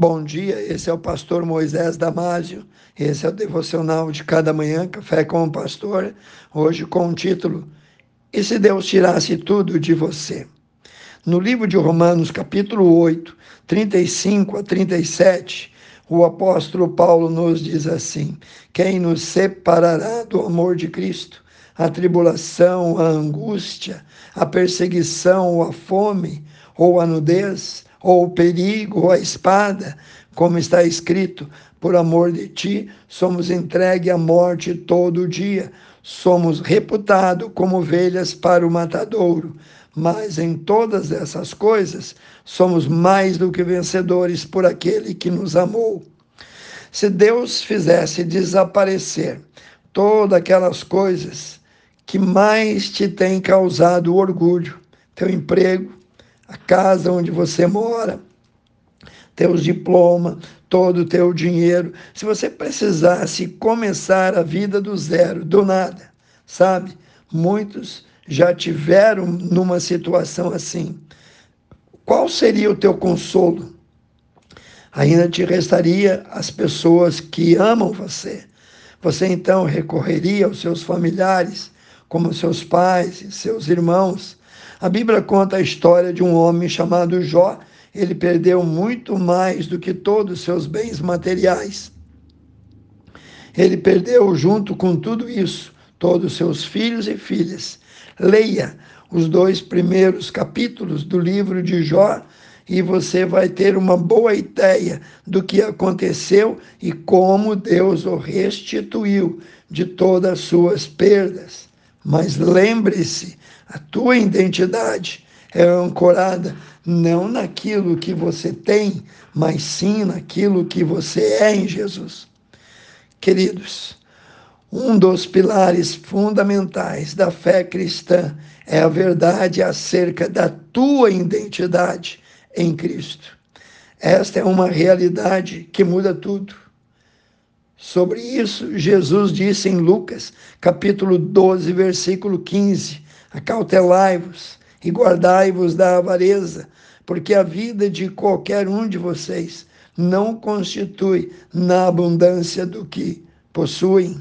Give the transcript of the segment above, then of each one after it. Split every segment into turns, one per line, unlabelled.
Bom dia, esse é o pastor Moisés Damásio. Esse é o devocional de cada manhã, Café com o Pastor. Hoje com o título E se Deus tirasse tudo de você? No livro de Romanos, capítulo 8, 35 a 37, o apóstolo Paulo nos diz assim: Quem nos separará do amor de Cristo? A tribulação, a angústia, a perseguição, a fome, ou a nudez? Ou o perigo, ou a espada, como está escrito, por amor de ti, somos entregue à morte todo dia, somos reputados como ovelhas para o matadouro. Mas em todas essas coisas, somos mais do que vencedores por aquele que nos amou. Se Deus fizesse desaparecer todas aquelas coisas que mais te têm causado orgulho, teu emprego, a casa onde você mora, teus diplomas, todo o teu dinheiro. Se você precisasse começar a vida do zero, do nada, sabe? Muitos já tiveram numa situação assim. Qual seria o teu consolo? Ainda te restaria as pessoas que amam você. Você então recorreria aos seus familiares, como seus pais e seus irmãos, a Bíblia conta a história de um homem chamado Jó. Ele perdeu muito mais do que todos os seus bens materiais. Ele perdeu, junto com tudo isso, todos os seus filhos e filhas. Leia os dois primeiros capítulos do livro de Jó e você vai ter uma boa ideia do que aconteceu e como Deus o restituiu de todas as suas perdas. Mas lembre-se, a tua identidade é ancorada não naquilo que você tem, mas sim naquilo que você é em Jesus. Queridos, um dos pilares fundamentais da fé cristã é a verdade acerca da tua identidade em Cristo. Esta é uma realidade que muda tudo. Sobre isso, Jesus disse em Lucas, capítulo 12, versículo 15: Acautelai-vos e guardai-vos da avareza, porque a vida de qualquer um de vocês não constitui na abundância do que possuem.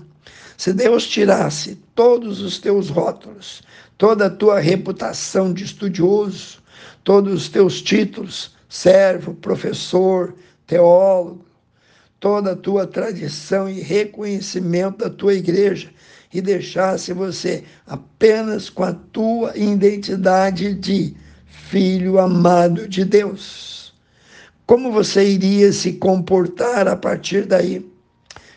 Se Deus tirasse todos os teus rótulos, toda a tua reputação de estudioso, todos os teus títulos, servo, professor, teólogo, toda a tua tradição e reconhecimento da tua igreja e deixasse você apenas com a tua identidade de filho amado de Deus. Como você iria se comportar a partir daí?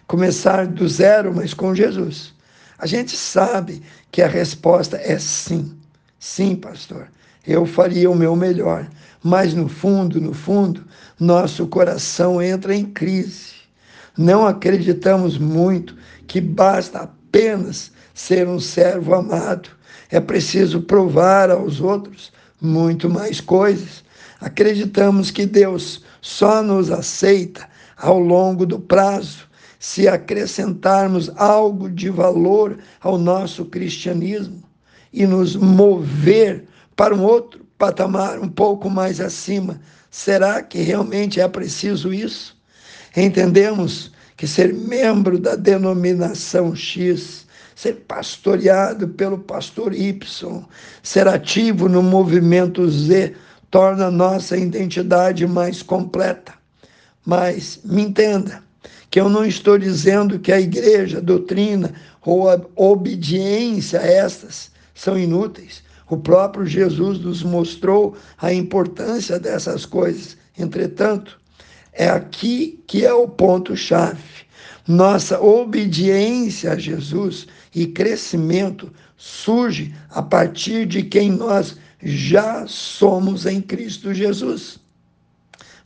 Começar do zero, mas com Jesus. A gente sabe que a resposta é sim. Sim, pastor. Eu faria o meu melhor. Mas no fundo, no fundo, nosso coração entra em crise. Não acreditamos muito que basta apenas ser um servo amado. É preciso provar aos outros muito mais coisas. Acreditamos que Deus só nos aceita ao longo do prazo se acrescentarmos algo de valor ao nosso cristianismo e nos mover para um outro patamar um pouco mais acima. Será que realmente é preciso isso? Entendemos que ser membro da denominação X, ser pastoreado pelo pastor Y, ser ativo no movimento Z, torna nossa identidade mais completa. Mas me entenda que eu não estou dizendo que a igreja, a doutrina ou a obediência a estas são inúteis. O próprio Jesus nos mostrou a importância dessas coisas. Entretanto, é aqui que é o ponto-chave. Nossa obediência a Jesus e crescimento surge a partir de quem nós já somos em Cristo Jesus.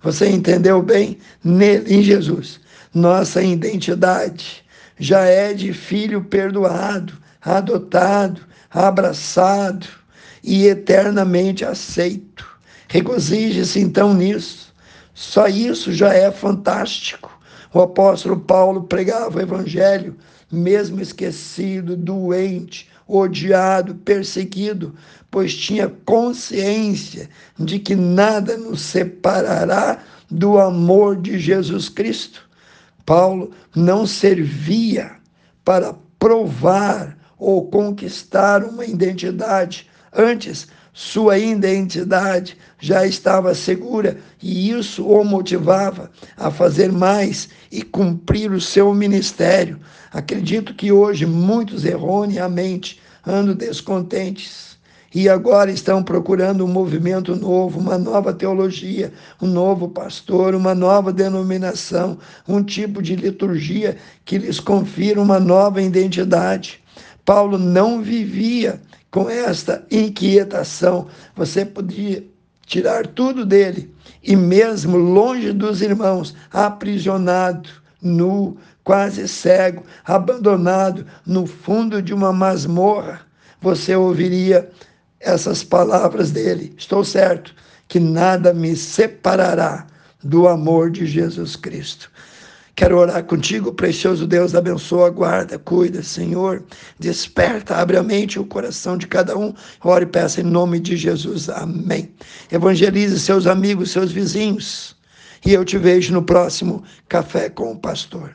Você entendeu bem? Nele, em Jesus. Nossa identidade já é de filho perdoado, adotado, abraçado e eternamente aceito. Regozije-se então nisso. Só isso já é fantástico. O apóstolo Paulo pregava o evangelho, mesmo esquecido, doente, odiado, perseguido, pois tinha consciência de que nada nos separará do amor de Jesus Cristo. Paulo não servia para provar ou conquistar uma identidade. Antes, sua identidade já estava segura e isso o motivava a fazer mais e cumprir o seu ministério. Acredito que hoje muitos erroneamente andam descontentes e agora estão procurando um movimento novo, uma nova teologia, um novo pastor, uma nova denominação, um tipo de liturgia que lhes confira uma nova identidade. Paulo não vivia com esta inquietação. Você podia tirar tudo dele e mesmo longe dos irmãos, aprisionado, nu, quase cego, abandonado no fundo de uma masmorra, você ouviria essas palavras dele. Estou certo que nada me separará do amor de Jesus Cristo. Quero orar contigo, precioso Deus, abençoa, guarda, cuida, Senhor, desperta, abre a mente e o coração de cada um. Ore e peça em nome de Jesus. Amém. Evangelize seus amigos, seus vizinhos. E eu te vejo no próximo Café com o Pastor.